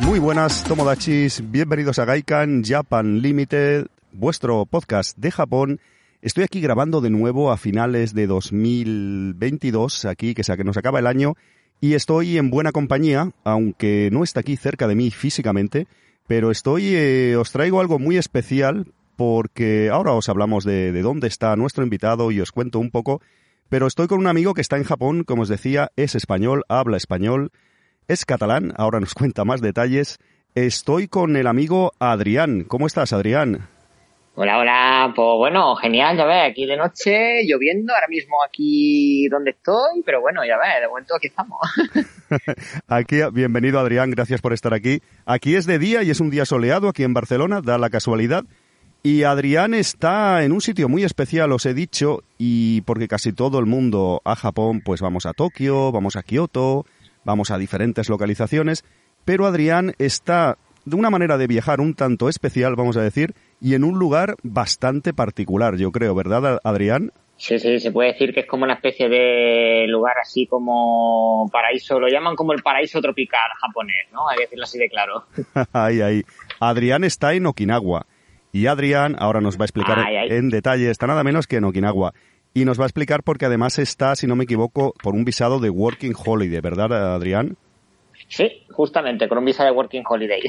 Muy buenas, Tomodachis, bienvenidos a Gaikan Japan Limited, vuestro podcast de Japón. Estoy aquí grabando de nuevo a finales de 2022, aquí que nos acaba el año, y estoy en buena compañía, aunque no está aquí cerca de mí físicamente, pero estoy, eh, os traigo algo muy especial porque ahora os hablamos de, de dónde está nuestro invitado y os cuento un poco, pero estoy con un amigo que está en Japón, como os decía, es español, habla español, es catalán, ahora nos cuenta más detalles. Estoy con el amigo Adrián. ¿Cómo estás, Adrián? Hola, hola. Pues bueno, genial, ya ves, aquí de noche, lloviendo, ahora mismo aquí donde estoy, pero bueno, ya ves, de momento aquí estamos. aquí, bienvenido Adrián, gracias por estar aquí. Aquí es de día y es un día soleado aquí en Barcelona, da la casualidad. Y Adrián está en un sitio muy especial, os he dicho, y porque casi todo el mundo a Japón, pues vamos a Tokio, vamos a Kioto, vamos a diferentes localizaciones, pero Adrián está de una manera de viajar un tanto especial, vamos a decir, y en un lugar bastante particular, yo creo, ¿verdad, Adrián? Sí, sí, se puede decir que es como una especie de lugar así como paraíso, lo llaman como el paraíso tropical japonés, ¿no? Hay que decirlo así de claro. ahí, ahí. Adrián está en Okinawa. Y Adrián ahora nos va a explicar en detalle, está nada menos que en Okinawa. Y nos va a explicar porque además está, si no me equivoco, por un visado de Working Holiday, ¿verdad, Adrián? Sí, justamente, con un visado de Working Holiday.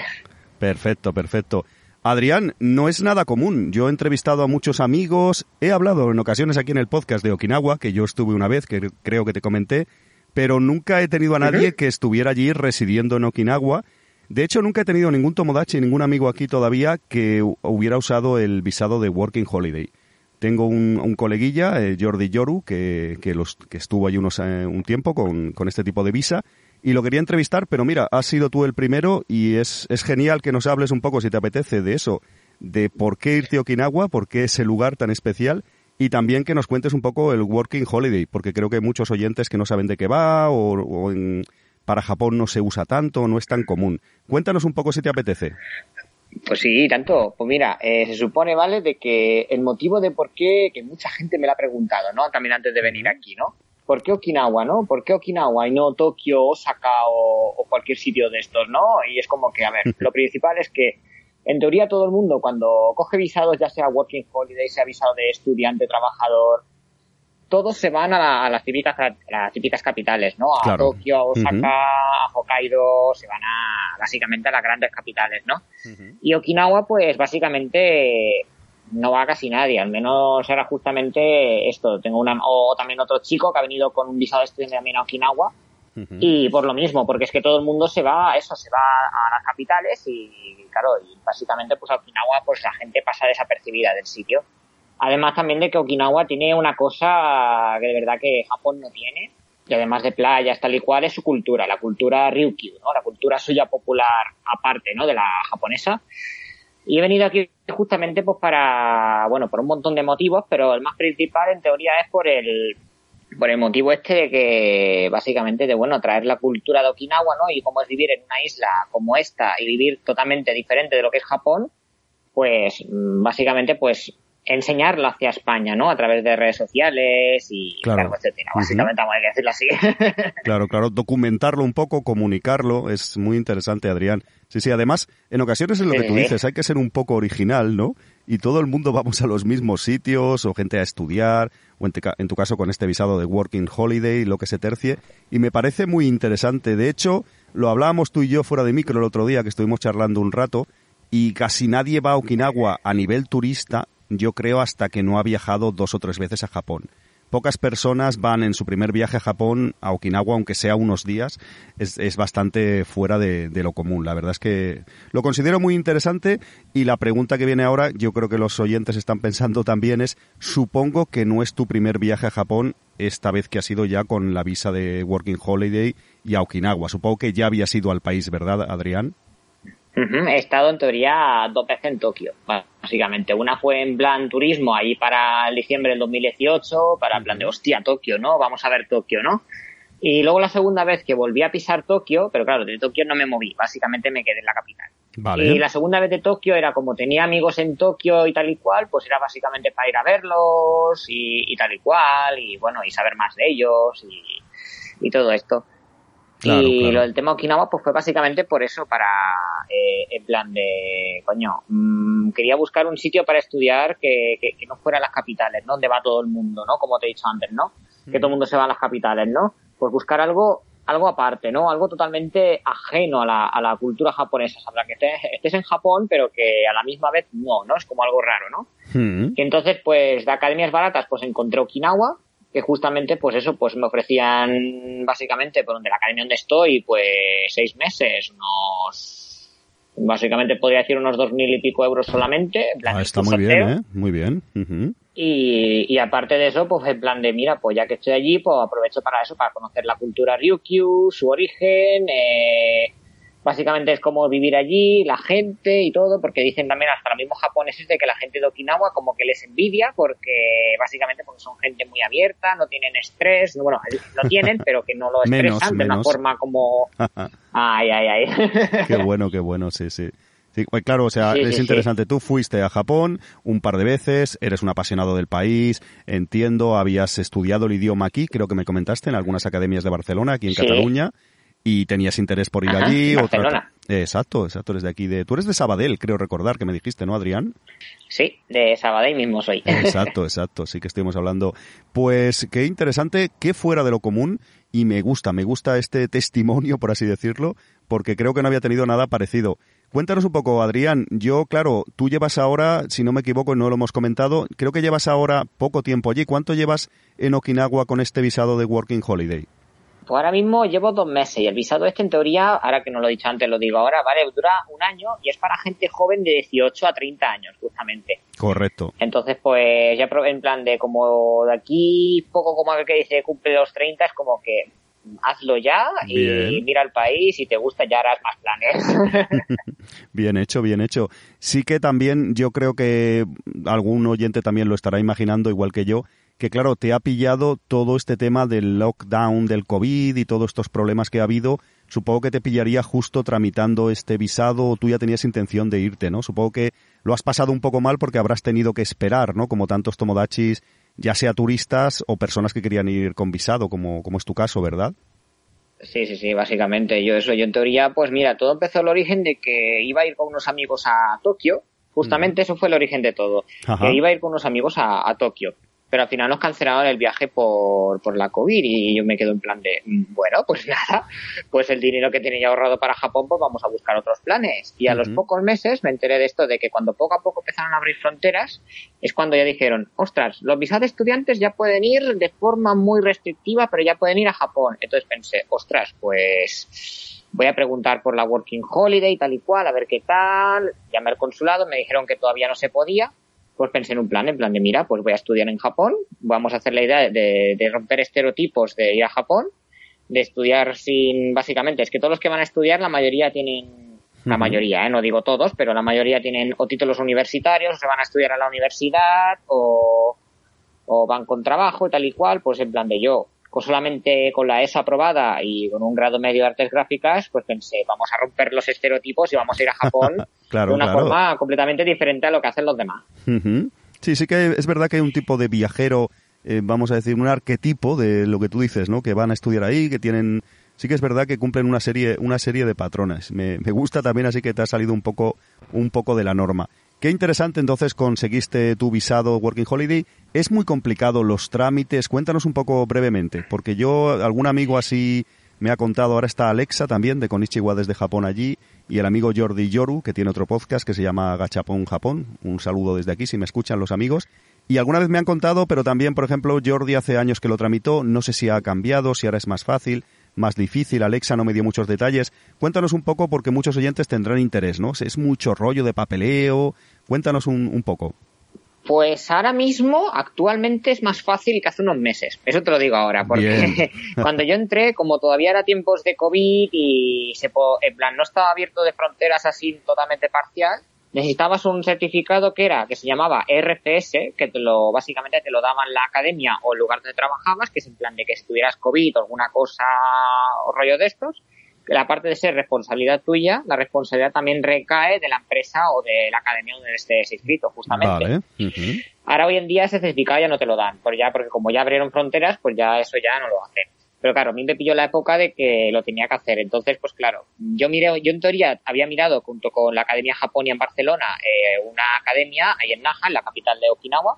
Perfecto, perfecto. Adrián, no es nada común. Yo he entrevistado a muchos amigos, he hablado en ocasiones aquí en el podcast de Okinawa, que yo estuve una vez, que creo que te comenté, pero nunca he tenido a nadie que estuviera allí residiendo en Okinawa. De hecho, nunca he tenido ningún tomodachi, ningún amigo aquí todavía que hubiera usado el visado de Working Holiday. Tengo un, coleguilla, eh, Jordi Yoru, que, los, que estuvo allí unos, eh, un tiempo con, con, este tipo de visa y lo quería entrevistar, pero mira, has sido tú el primero y es, es genial que nos hables un poco, si te apetece, de eso, de por qué irte a Okinawa, por qué ese lugar tan especial y también que nos cuentes un poco el Working Holiday, porque creo que hay muchos oyentes que no saben de qué va o, para Japón no se usa tanto, no es tan común. Cuéntanos un poco si te apetece. Pues sí, tanto. Pues mira, eh, se supone, ¿vale?, de que el motivo de por qué, que mucha gente me lo ha preguntado, ¿no? También antes de venir aquí, ¿no? ¿Por qué Okinawa, no? ¿Por qué Okinawa y no Tokio, Osaka o, cualquier sitio de estos, no? Y es como que, a ver, lo principal es que, en teoría, todo el mundo, cuando coge visados, ya sea Working Holiday, sea visado de estudiante, trabajador, todos se van a, las típicas las típicas capitales, ¿no? A Tokio, a Osaka, a Hokkaido, se van a básicamente a las grandes capitales, ¿no? Y Okinawa, pues básicamente no va casi nadie, al menos era justamente esto. Tengo una, o también otro chico que ha venido con un visado de estudiante también a Okinawa. Y por lo mismo, porque es que todo el mundo se va, eso, se va a las capitales y, claro, y básicamente pues a Okinawa pues la gente pasa desapercibida del sitio. Además también de que Okinawa tiene una cosa que de verdad que Japón no tiene, y además de playas tal y cual, es su cultura, la cultura Ryukyu, ¿no? La cultura suya popular aparte, ¿no? De la japonesa. Y he venido aquí justamente pues para, bueno, por un montón de motivos, pero el más principal en teoría es por el, por el motivo este de que básicamente de, bueno, traer la cultura de Okinawa, ¿no? Y cómo es vivir en una isla como esta y vivir totalmente diferente de lo que es Japón, pues mm, básicamente pues enseñarlo hacia España, ¿no? A través de redes sociales y claro. etcétera. Básicamente, vamos a decirlo así. claro, claro, documentarlo un poco, comunicarlo, es muy interesante, Adrián. Sí, sí, además, en ocasiones es lo que tú dices, hay que ser un poco original, ¿no? Y todo el mundo vamos a los mismos sitios, o gente a estudiar, o en, en tu caso con este visado de Working Holiday, lo que se tercie, y me parece muy interesante. De hecho, lo hablábamos tú y yo fuera de micro el otro día, que estuvimos charlando un rato, y casi nadie va a Okinawa a nivel turista yo creo hasta que no ha viajado dos o tres veces a Japón. Pocas personas van en su primer viaje a Japón, a Okinawa, aunque sea unos días, es, bastante fuera de, lo común. La verdad es que lo considero muy interesante y la pregunta que viene ahora, yo creo que los oyentes están pensando también es, supongo que no es tu primer viaje a Japón, esta vez que has ido ya con la visa de Working Holiday y a Okinawa. Supongo que ya habías ido al país, ¿verdad, Adrián? He estado en teoría dos veces en Tokio, básicamente. Una fue en plan turismo ahí para el diciembre del 2018, para en plan de hostia, Tokio, ¿no? Vamos a ver Tokio, ¿no? Y luego la segunda vez que volví a pisar Tokio, pero claro, de Tokio no me moví, básicamente me quedé en la capital. Y la segunda vez de Tokio era como tenía amigos en Tokio y tal y cual, pues era básicamente para ir a verlos y, tal y cual, y bueno, y saber más de ellos y todo esto. Y lo del tema Okinawa pues fue básicamente por eso, para, eh, en plan de, coño, mm, quería buscar un sitio para estudiar que, que, no fuera las capitales, ¿no? Donde va todo el mundo, ¿no? Como te he dicho antes, ¿no? Que todo el mundo se va a las capitales, ¿no? Pues buscar algo algo aparte, ¿no? Algo totalmente ajeno a la, a la cultura japonesa. Sabrá que estés, en Japón, pero que a la misma vez no, ¿no? Es como algo raro, ¿no? Hmm. Y entonces, pues, de academias baratas, pues encontré Okinawa, que justamente, pues eso, pues me ofrecían básicamente por donde la academia donde estoy, pues seis meses, unos básicamente podría decir unos dos mil y pico euros solamente. ah, está muy bien, ¿eh? Muy bien. y, y, aparte de eso, pues en plan de, mira, pues ya que estoy allí, pues aprovecho para eso, para conocer la cultura Ryukyu, su origen, eh, básicamente es como vivir allí, la gente y todo, porque dicen también hasta los mismos japoneses de que la gente de Okinawa como que les envidia, porque básicamente porque son gente muy abierta, no tienen estrés, bueno, lo tienen, pero que no lo expresan de una forma como... ay, ay, ay. qué bueno, qué bueno, sí, sí. Sí, pues claro, o sea, es interesante. Tú fuiste a Japón un par de veces, eres un apasionado del país, entiendo, habías estudiado el idioma aquí, creo que me comentaste, en algunas academias de Barcelona, aquí en Cataluña y tenías interés por ir allí. Barcelona. Exacto, exacto, eres de aquí. De... Tú eres de Sabadell, creo recordar que me dijiste, ¿no, Adrián? Sí, de Sabadell mismo soy. Exacto, exacto, sí que estuvimos hablando. Pues qué interesante, qué fuera de lo común y me gusta, me gusta este testimonio, por así decirlo, porque creo que no había tenido nada parecido. Cuéntanos un poco, Adrián. Yo, claro, tú llevas ahora, si no me equivoco, no lo hemos comentado, creo que llevas ahora poco tiempo allí. ¿Cuánto llevas en Okinawa con este visado de Working Holiday? Pues ahora mismo llevo dos meses y el visado este en teoría, ahora que no lo he dicho antes, lo digo ahora, vale, dura un año y es para gente joven de 18 a 30 años, justamente. Correcto. Entonces, pues ya en plan de como de aquí, poco como el que dice cumple los 30, es como que hazlo ya y mira el país y te gusta ya harás más planes. bien hecho, bien hecho. Sí que también yo creo que algún oyente también lo estará imaginando igual que yo, que claro, te ha pillado todo este tema del lockdown del COVID y todos estos problemas que ha habido. Supongo que te pillaría justo tramitando este visado o tú ya tenías intención de irte, ¿no? Supongo que lo has pasado un poco mal porque habrás tenido que esperar, ¿no? Como tantos tomodachis, ya sea turistas o personas que querían ir con visado, como, como es tu caso, ¿verdad? Sí, sí, sí, básicamente. Yo eso, yo en teoría, pues mira, todo empezó el origen de que iba a ir con unos amigos a Tokio. Justamente eso fue el origen de todo. Que iba a ir con unos amigos a, a Tokio pero al final nos cancelaron el viaje por, por la COVID y yo me quedo en plan de, mm, bueno, pues nada, pues el dinero que tenía ahorrado para Japón, pues vamos a buscar otros planes. Y a los pocos meses me enteré de esto, de que cuando poco a poco empezaron a abrir fronteras, es cuando ya dijeron, ostras, los visados de estudiantes ya pueden ir de forma muy restrictiva, pero ya pueden ir a Japón. Entonces pensé, ostras, pues voy a preguntar por la Working Holiday, tal y cual, a ver qué tal. Llamé al consulado, me dijeron que todavía no se podía, pues pensé en un plan, en plan de, mira, pues voy a estudiar en Japón, vamos a hacer la idea de, romper estereotipos de ir a Japón, de estudiar sin, básicamente, es que todos los que van a estudiar, la mayoría tienen, la mayoría, ¿eh? no digo todos, pero la mayoría tienen o títulos universitarios, o se van a estudiar a la universidad, o, o van con trabajo y tal y cual, pues en plan de yo, con solamente con la ESA aprobada y con un grado medio de artes gráficas, pues pensé, vamos a romper los estereotipos y vamos a ir a Japón de una forma completamente diferente a lo que hacen los demás. Sí, sí que es verdad que hay un tipo de viajero, eh, vamos a decir, un arquetipo de lo que tú dices, ¿no? Que van a estudiar ahí, que tienen... Sí que es verdad que cumplen una serie, una serie de patrones. Me, me gusta también así que te ha salido un poco, un poco de la norma. Qué interesante entonces conseguiste tu visado Working Holiday. Es muy complicado los trámites. Cuéntanos un poco brevemente, porque yo, algún amigo así me ha contado, ahora está Alexa también de Konichiwa desde Japón allí, y el amigo Jordi Yoru, que tiene otro podcast que se llama Gachapon Japón. Un saludo desde aquí si me escuchan los amigos. Y alguna vez me han contado, pero también, por ejemplo, Jordi hace años que lo tramitó, no sé si ha cambiado, si ahora es más fácil más difícil. Alexa no me dio muchos detalles. Cuéntanos un poco porque muchos oyentes tendrán interés, ¿no? Es mucho rollo de papeleo. Cuéntanos un, un poco. Pues ahora mismo, actualmente es más fácil que hace unos meses. Eso te lo digo ahora, porque cuando yo entré, como todavía era tiempos de COVID y se en plan no estaba abierto de fronteras así totalmente parcial, necesitabas un certificado que era, que se llamaba RCS, que te lo, básicamente te lo daban la academia o el lugar donde trabajabas, que es en plan de que si tuvieras COVID o alguna cosa o rollo de estos, que la parte de ser responsabilidad tuya, la responsabilidad también recae de la empresa o de la academia donde estés inscrito, justamente. Ahora hoy en día ese certificado ya no te lo dan, porque ya, porque como ya abrieron fronteras, pues ya eso ya no lo hacen. Pero claro, a mí me pilló la época de que lo tenía que hacer. Entonces, pues claro, yo miré, yo en teoría había mirado junto con la Academia Japonia en Barcelona eh, una academia ahí en Naha, en la capital de Okinawa,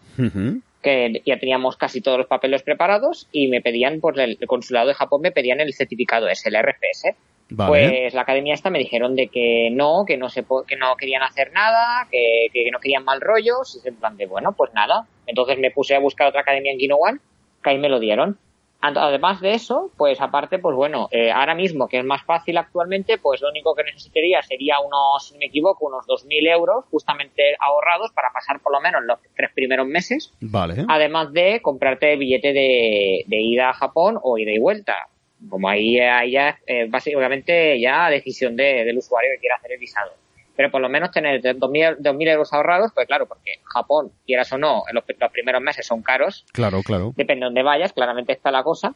que ya teníamos casi todos los papeles preparados y me pedían, pues el, consulado de Japón me pedían el certificado ese, el RFS. Pues la academia esta me dijeron de que no, que no se que no querían hacer nada, que, que no querían mal rollos, y en plan de bueno, pues nada. Entonces me puse a buscar otra academia en Ginowan, que ahí me lo dieron. Además de eso, pues aparte, pues bueno, eh, ahora mismo que es más fácil actualmente, pues lo único que necesitaría sería unos, si me equivoco, unos 2.000 euros justamente ahorrados para pasar por lo menos los tres primeros meses. Vale. Además de comprarte billete de, ida a Japón o ida y vuelta. Como ahí, ahí ya, eh, básicamente ya decisión del usuario que quiera hacer el visado pero por lo menos tener 2.000 euros ahorrados, pues claro, porque Japón, quieras o no, los, los primeros meses son caros. Claro, claro. Depende de dónde vayas, claramente está la cosa.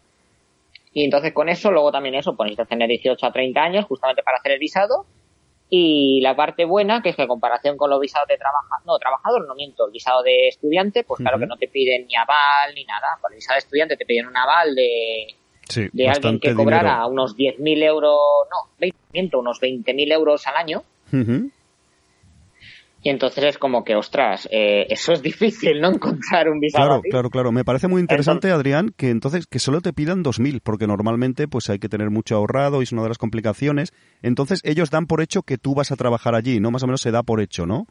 Y entonces con eso, luego también eso, pues necesitas tener 18 a 30 años justamente para hacer el visado. Y la parte buena, que es que en comparación con los visados de trabajador, no, trabajador no miento, el visado de estudiante, pues claro que no te piden ni aval ni nada. Con el visado de estudiante te piden un aval de, de alguien que cobrara unos 10.000 euros, no, 20, unos 20.000 euros al año y entonces es como que, ostras, eh, eso es difícil, ¿no? Encontrar un visado. Claro, claro, claro. Me parece muy interesante, Adrián, que entonces que solo te pidan 2.000, porque normalmente pues hay que tener mucho ahorrado y es una de las complicaciones. Entonces ellos dan por hecho que tú vas a trabajar allí, ¿no? Más o menos se da por hecho, ¿no?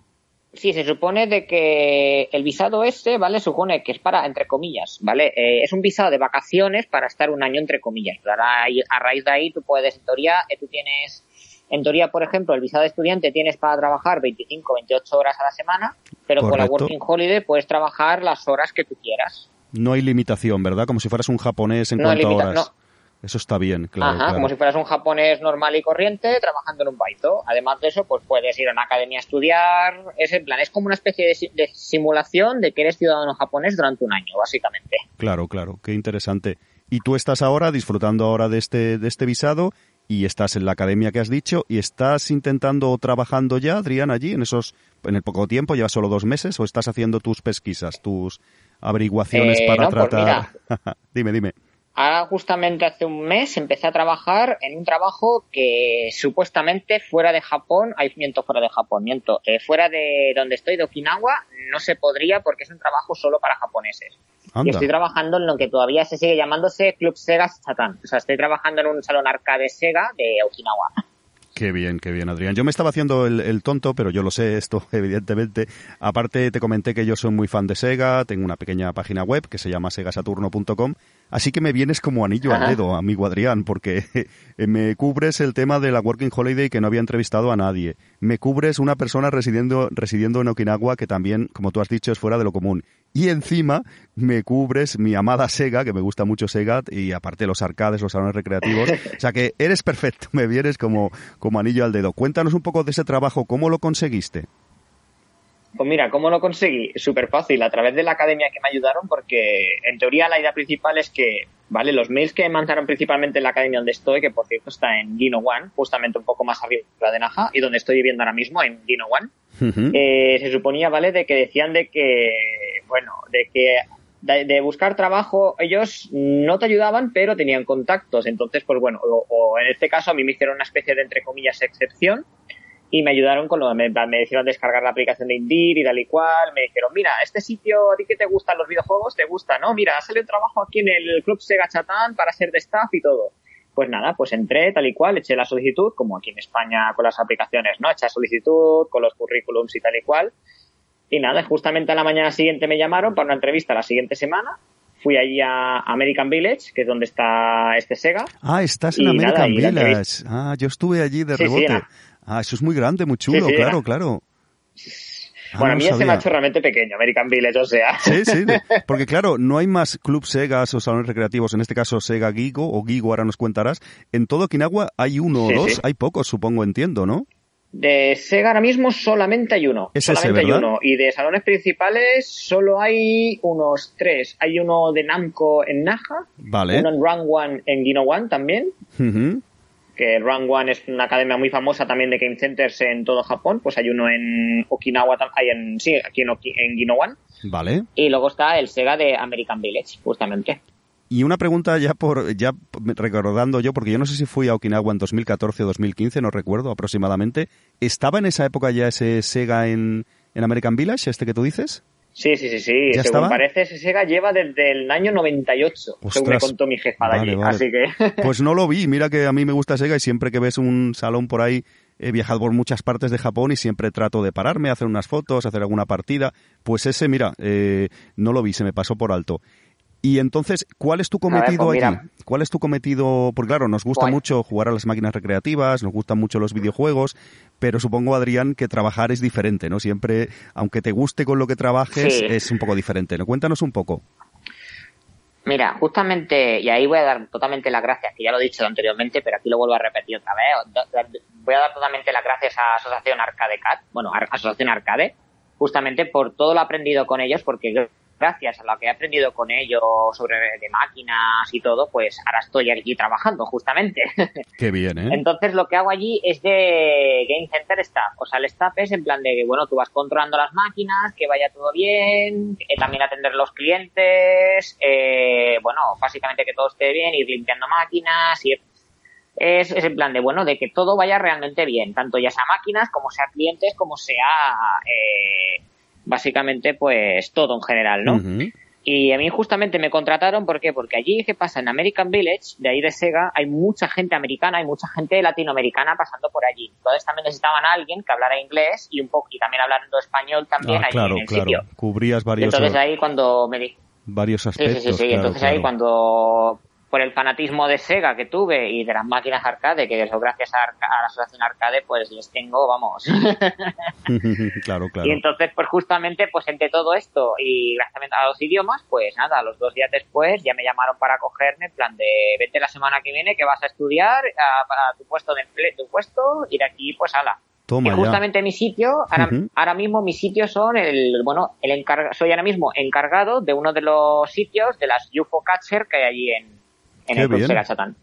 Sí, se supone de que el visado este, ¿vale? Supone que es para, entre comillas, ¿vale? Eh, es un visado de vacaciones para estar un año entre comillas. Ahora, a raíz de ahí tú puedes, en teoría, eh, tú tienes en teoría, por ejemplo, el visado de estudiante tienes para trabajar 25, 28 horas a la semana, pero con la Working Holiday puedes trabajar las horas que tú quieras. No hay limitación, ¿verdad? Como si fueras un japonés en cuanto a horas. Eso está bien, claro. Ajá, como si fueras un japonés normal y corriente trabajando en un baito. Además de eso, pues puedes ir a una academia a estudiar. Es en plan, es como una especie de, simulación de que eres ciudadano japonés durante un año, básicamente. Claro, claro, qué interesante. Y tú estás ahora disfrutando ahora de este, de este visado y estás en la academia que has dicho y estás intentando o trabajando ya, Adrián, allí en esos en el poco tiempo, llevas solo dos meses o estás haciendo tus pesquisas, tus averiguaciones eh, para pues tratar. dime, dime. Ahora justamente hace un mes empecé a trabajar en un trabajo que supuestamente fuera de Japón, hay miento fuera de Japón, miento, eh, fuera de donde estoy, de Okinawa, no se podría porque es un trabajo solo para japoneses. Y estoy trabajando en lo que todavía se sigue llamándose Club Sega Satan. O sea, estoy trabajando en un salón arcade Sega de Okinawa. Qué bien, qué bien, Adrián. Yo me estaba haciendo el, tonto, pero yo lo sé esto, evidentemente. Aparte, te comenté que yo soy muy fan de Sega, tengo una pequeña página web que se llama segasaturno.com, así que me vienes como anillo al dedo, amigo Adrián, porque me cubres el tema de la Working Holiday que no había entrevistado a nadie. Me cubres una persona residiendo, residiendo en Okinawa que también, como tú has dicho, es fuera de lo común y encima me cubres mi amada Sega, que me gusta mucho Sega, y aparte los arcades, los salones recreativos. O sea que eres perfecto, me vienes como, como anillo al dedo. Cuéntanos un poco de ese trabajo, ¿cómo lo conseguiste? Pues mira, ¿cómo lo conseguí? Súper fácil, a través de la academia que me ayudaron, porque en teoría la idea principal es que, ¿vale? Los mails que me mandaron principalmente en la academia donde estoy, que por cierto está en Gino One, justamente un poco más arriba de Naja, y donde estoy viviendo ahora mismo, en Gino One, eh, se suponía, ¿vale? De que decían de que, bueno, de que de, buscar trabajo, ellos no te ayudaban, pero tenían contactos. Entonces, pues bueno, o, en este caso a mí me hicieron una especie de, entre comillas, excepción y me ayudaron con lo me, me hicieron descargar la aplicación de Indeed y tal y cual. Me dijeron, mira, este sitio, a ti que te gustan los videojuegos, te gusta, ¿no? Mira, sale un trabajo aquí en el Club Sega Chatán para ser de staff y todo. Pues nada, pues entré tal y cual, eché la solicitud, como aquí en España con las aplicaciones, ¿no? Eché solicitud con los currículums y tal y cual. Y nada, justamente a la mañana siguiente me llamaron para una entrevista la siguiente semana. Fui allí a American Village, que es donde está este Sega. Ah, estás en American Village. Ah, yo estuve allí de rebote. Ah, eso es muy grande, muy chulo, claro, claro. Ah, bueno, a mí se me ha hecho realmente pequeño, American Village, o sea. Sí, sí, porque claro, no hay más club Segas o salones recreativos, en este caso Sega Gigo o Gigo, ahora nos contarás. En todo Okinawa hay uno o dos, hay pocos, supongo, entiendo, ¿no? De Sega ahora mismo solamente hay uno. solamente hay uno. Y de salones principales solo hay unos tres. Hay uno de Namco en Naha. Vale. Uno en Run One en Gino One también que Run One es una academia muy famosa también de game centers en todo Japón, pues hay uno en Okinawa, hay en, sí, aquí en, en Gino One. Vale. Y luego está el Sega de American Village, justamente. Y una pregunta ya por ya recordando yo, porque yo no sé si fui a Okinawa en 2014 o 2015, no recuerdo aproximadamente. ¿Estaba en esa época ya ese Sega en, en American Village, este que tú dices? Sí, sí, sí, sí. ¿Ya Según parece, ese Sega lleva desde el año 98, según me contó mi jefa de allí. Así que... Pues no lo vi. Mira que a mí me gusta Sega y siempre que ves un salón por ahí he viajado por muchas partes de Japón y siempre trato de pararme, hacer unas fotos, hacer alguna partida. pues ese, mira, eh, no lo vi, se me pasó por alto. Y entonces, ¿cuál es tu cometido pues allí? ¿Cuál es tu cometido? Porque claro, nos gusta mucho jugar a las máquinas recreativas, nos gustan mucho los videojuegos, pero supongo, Adrián, que trabajar es diferente, ¿no? Siempre, aunque te guste con lo que trabajes, es un poco diferente, ¿no? Cuéntanos un poco. Mira, justamente, y ahí voy a dar totalmente las gracias, que ya lo he dicho anteriormente, pero aquí lo vuelvo a repetir otra vez. Voy a dar totalmente las gracias a Asociación Arcade Cat, bueno, Asociación Arcade, justamente por todo lo aprendido con ellos, porque gracias a lo que he aprendido con ellos sobre de máquinas y todo, pues ahora estoy aquí trabajando justamente. Qué bien, ¿eh? Entonces lo que hago allí es de Game Center Staff. O sea, el staff es en plan de que, bueno, tú vas controlando las máquinas, que vaya todo bien, eh, también atender los clientes, eh, bueno, básicamente que todo esté bien, ir limpiando máquinas y es, es en plan de, bueno, de que todo vaya realmente bien, tanto ya sea máquinas como sea clientes, como sea... Eh, básicamente pues todo en general, ¿no? Y a mí justamente me contrataron, ¿por qué? Porque allí, ¿qué pasa? En American Village, de ahí de Sega, hay mucha gente americana, hay mucha gente latinoamericana pasando por allí. Entonces también necesitaban a alguien que hablara inglés y un poco y también hablando español también ah, allí en el claro. Cubrías varios... entonces ahí cuando me di... Varios aspectos. Sí, sí, sí. entonces ahí cuando por el fanatismo de Sega que tuve y de las máquinas arcade, que eso gracias a, la asociación arcade pues les tengo, vamos. claro, claro. Y entonces pues justamente pues entre todo esto y gracias a los idiomas, pues nada, los dos días después ya me llamaron para cogerme en plan de vete la semana que viene que vas a estudiar para tu puesto de empleo, tu puesto y de aquí pues ala. Toma y justamente mi sitio, ahora, mismo mis sitios son el, bueno, el encarga, soy ahora mismo encargado de uno de los sitios de las UFO Catcher que hay allí en, qué bien,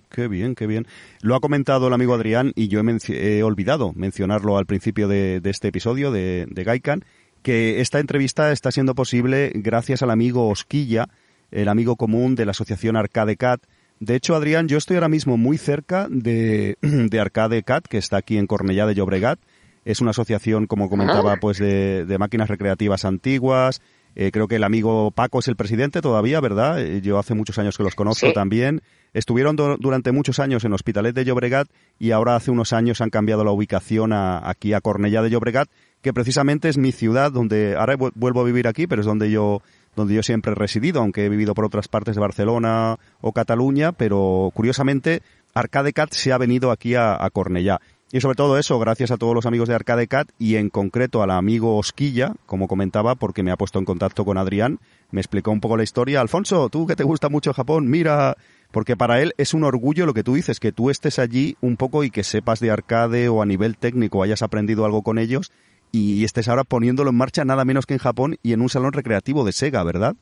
Qué bien, qué bien. Lo ha comentado el amigo Adrián y yo he, olvidado mencionarlo al principio de, este episodio de, de Gaikan, que esta entrevista está siendo posible gracias al amigo Osquilla, el amigo común de la asociación Arcade Cat. De hecho, Adrián, yo estoy ahora mismo muy cerca de, de Arcade Cat, que está aquí en Cornellá de Llobregat. Es una asociación, como comentaba, pues de, de máquinas recreativas antiguas, eh, creo que el amigo Paco es el presidente todavía, ¿verdad? Eh, yo hace muchos años que los conozco también. Estuvieron durante muchos años en Hospitalet de Llobregat y ahora hace unos años han cambiado la ubicación aquí a Cornellá de Llobregat, que precisamente es mi ciudad donde ahora vuelvo a vivir aquí, pero es donde yo donde yo siempre he residido, aunque he vivido por otras partes de Barcelona o Cataluña, pero curiosamente Arcadecat se ha venido aquí a, a Cornellá. Y sobre todo eso, gracias a todos los amigos de Arcade Cat y en concreto al amigo Osquilla, como comentaba, porque me ha puesto en contacto con Adrián, me explicó un poco la historia. Alfonso, tú que te gusta mucho Japón, mira, porque para él es un orgullo lo que tú dices, que tú estés allí un poco y que sepas de arcade o a nivel técnico hayas aprendido algo con ellos y estés ahora poniéndolo en marcha nada menos que en Japón y en un salón recreativo de Sega, ¿verdad?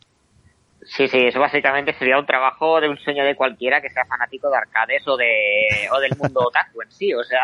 Sí, sí, eso básicamente sería un trabajo de un sueño de cualquiera que sea fanático de arcades o, de, o del mundo otaku en sí, o sea.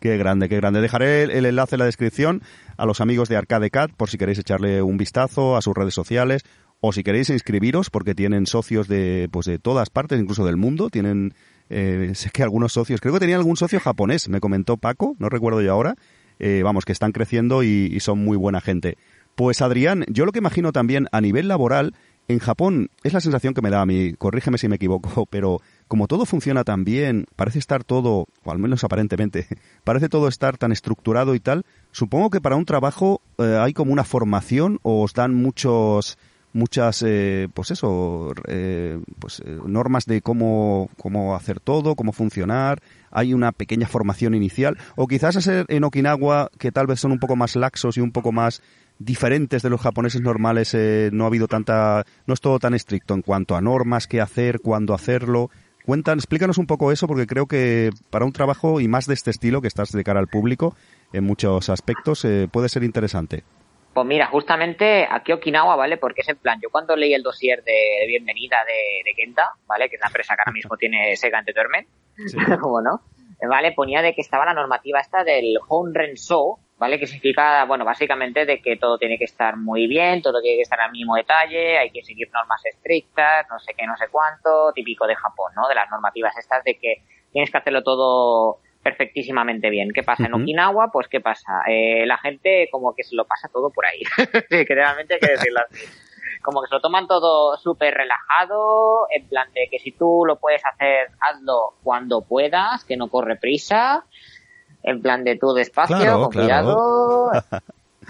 Qué grande, qué grande. Dejaré el, enlace en la descripción a los amigos de Arcade Cat por si queréis echarle un vistazo a sus redes sociales o si queréis inscribiros porque tienen socios de, pues de todas partes, incluso del mundo. Tienen, eh, sé que algunos socios, creo que tenían algún socio japonés, me comentó Paco, no recuerdo yo ahora. Eh, vamos, que están creciendo y, y son muy buena gente. Pues Adrián, yo lo que imagino también a nivel laboral en Japón es la sensación que me da a mí, corrígeme si me equivoco, pero como todo funciona tan bien, parece estar todo, o al menos aparentemente, parece todo estar tan estructurado y tal, supongo que para un trabajo eh, hay como una formación o os dan muchos muchas eh, pues eso eh, pues normas de cómo cómo hacer todo cómo funcionar hay una pequeña formación inicial o quizás a ser en Okinawa que tal vez son un poco más laxos y un poco más diferentes de los japoneses normales, eh, no ha habido tanta, no es todo tan estricto en cuanto a normas, qué hacer, cuándo hacerlo. Cuentan, explícanos un poco eso, porque creo que para un trabajo y más de este estilo, que estás de cara al público, en muchos aspectos, eh, puede ser interesante. Pues mira, justamente aquí Okinawa, ¿vale? Porque es en plan, yo cuando leí el dossier de, bienvenida de, Kenta, ¿vale? Que es la empresa que ahora mismo tiene Sega Entertainment, sí. ¿vale? Ponía de que estaba la normativa esta del Honren So, ¿vale? Que significa, bueno, básicamente de que todo tiene que estar muy bien, todo tiene que estar al mínimo detalle, hay que seguir normas estrictas, no sé qué, no sé cuánto, típico de Japón, ¿no? De las normativas estas de que tienes que hacerlo todo perfectísimamente bien. ¿Qué pasa? En Okinawa, pues ¿qué pasa? Eh, la gente como que se lo pasa todo por ahí. que realmente hay que decirlo así. Como que se lo toman todo súper relajado, en plan de que si tú lo puedes hacer, hazlo cuando puedas, que no corre prisa, en plan de tú despacio, con cuidado.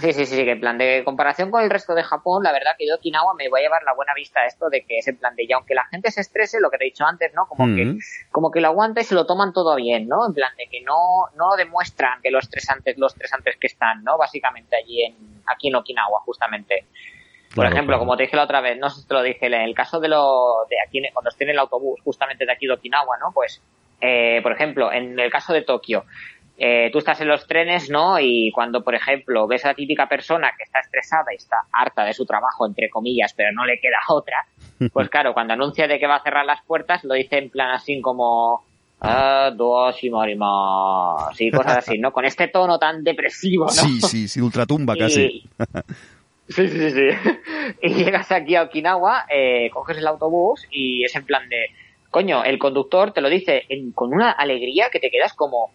Sí, sí, sí, que en plan de comparación con el resto de Japón, la verdad que yo Okinawa me voy a llevar la buena vista a esto de que es en plan de ya aunque la gente se estrese, lo que te he dicho antes, ¿no? Como que como que lo aguanta y se lo toman todo bien, ¿no? En plan de que no no demuestran que los estresantes los estresantes que están, ¿no? Básicamente allí en aquí en Okinawa justamente. Por ejemplo, como te dije la otra vez, no sé si te lo dije, en el caso de lo de aquí cuando esté en el autobús justamente de aquí de Okinawa, ¿no? Pues eh, por ejemplo, en el caso de Tokio, eh, tú estás en los trenes, ¿no? Y cuando, por ejemplo, ves a la típica persona que está estresada y está harta de su trabajo, entre comillas, pero no le queda otra, pues claro, cuando anuncia de que va a cerrar las puertas, lo dice en plan así como, ah, dos y más, y cosas así, ¿no? Con este tono tan depresivo, ¿no? Sí, sí, sí, ultratumba casi. Sí, sí, sí. Y llegas aquí a Okinawa, eh, coges el autobús y es en plan de, coño, el conductor te lo dice con una alegría que te quedas como,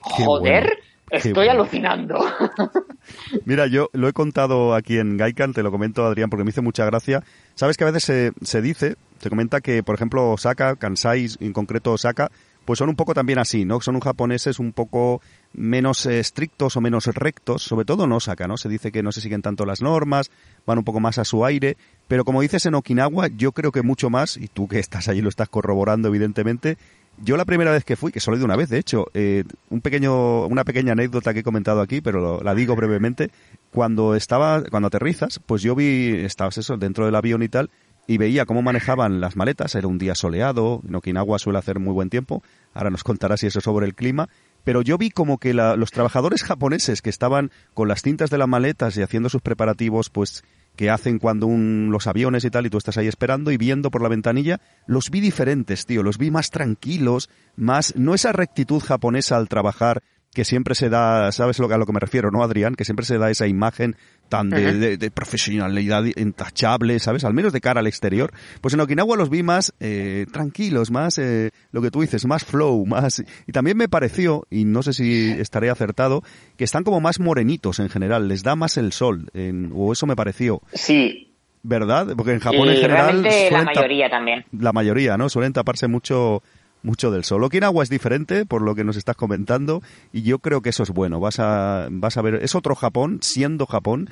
Joder, estoy alucinando. Mira, yo lo he contado aquí en Gaikan, te lo comento Adrián porque me hizo mucha gracia. Sabes que a veces se, se dice, se comenta que, por ejemplo, Osaka, Kansai, en concreto Osaka, pues son un poco también así, ¿no? Son un japoneses un poco menos eh, estrictos o menos rectos, sobre todo en Osaka, ¿no? Se dice que no se siguen tanto las normas, van un poco más a su aire, pero como dices en Okinawa, yo creo que mucho más, y tú que estás allí lo estás corroborando evidentemente, yo la primera vez que fui, que solo he ido una vez, de hecho, eh, un pequeño, una pequeña anécdota que he comentado aquí, pero la digo brevemente. Cuando estaba, cuando aterrizas, pues yo vi, estabas eso, dentro del avión y tal, y veía cómo manejaban las maletas. Era un día soleado, en Okinawa suele hacer muy buen tiempo. Ahora nos contará si eso sobre el clima. Pero yo vi como que los trabajadores japoneses que estaban con las cintas de las maletas y haciendo sus preparativos, pues que hacen cuando un, los aviones y tal, y tú estás ahí esperando y viendo por la ventanilla, los vi diferentes, tío, los vi más tranquilos, más, no esa rectitud japonesa al trabajar que siempre se da, ¿sabes lo, a lo que me refiero, no, Adrián? Que siempre se da esa imagen tan de, profesionalidad intachable, ¿sabes? Al menos de cara al exterior. Pues en Okinawa los vi más eh, tranquilos, más, eh, lo que tú dices, más flow, más... Y también me pareció, y no sé si estaré acertado, que están como más morenitos en general, les da más el sol, o eso me pareció. Sí. ¿Verdad? Porque en Japón en general... La mayoría también. La mayoría, ¿no? Suelen taparse mucho mucho del sol. Okinawa es diferente, por lo que nos estás comentando, y yo creo que eso es bueno. Vas a, vas a ver, es otro Japón, siendo Japón,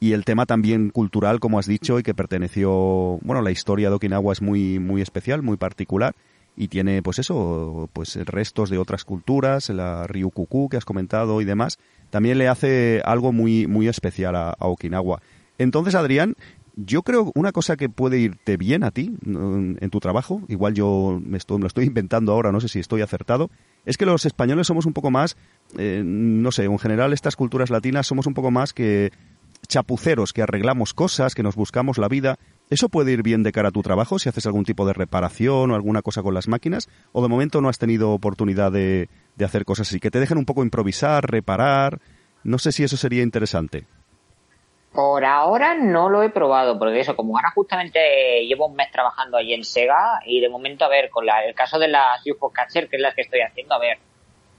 y el tema también cultural, como has dicho, y que perteneció, bueno, la historia de Okinawa es muy, muy especial, muy particular, y tiene, pues eso, pues restos de otras culturas, la Ryukuku que has comentado y demás, también le hace algo muy, muy especial a Okinawa. Entonces, Adrián, yo creo una cosa que puede irte bien a ti en tu trabajo, igual yo me, estoy, lo estoy inventando ahora, no sé si estoy acertado, es que los españoles somos un poco más, eh, no sé, en general estas culturas latinas somos un poco más que chapuceros, que arreglamos cosas, que nos buscamos la vida. ¿Eso puede ir bien de cara a tu trabajo si haces algún tipo de reparación o alguna cosa con las máquinas? ¿O de momento no has tenido oportunidad de, de hacer cosas así? Que te dejen un poco improvisar, reparar. No sé si eso sería interesante. Por ahora no lo he probado, porque eso, como ahora justamente llevo un mes trabajando allí en Sega y de momento, a ver, con la, el caso de las UFO Catcher, que es la que estoy haciendo, a ver,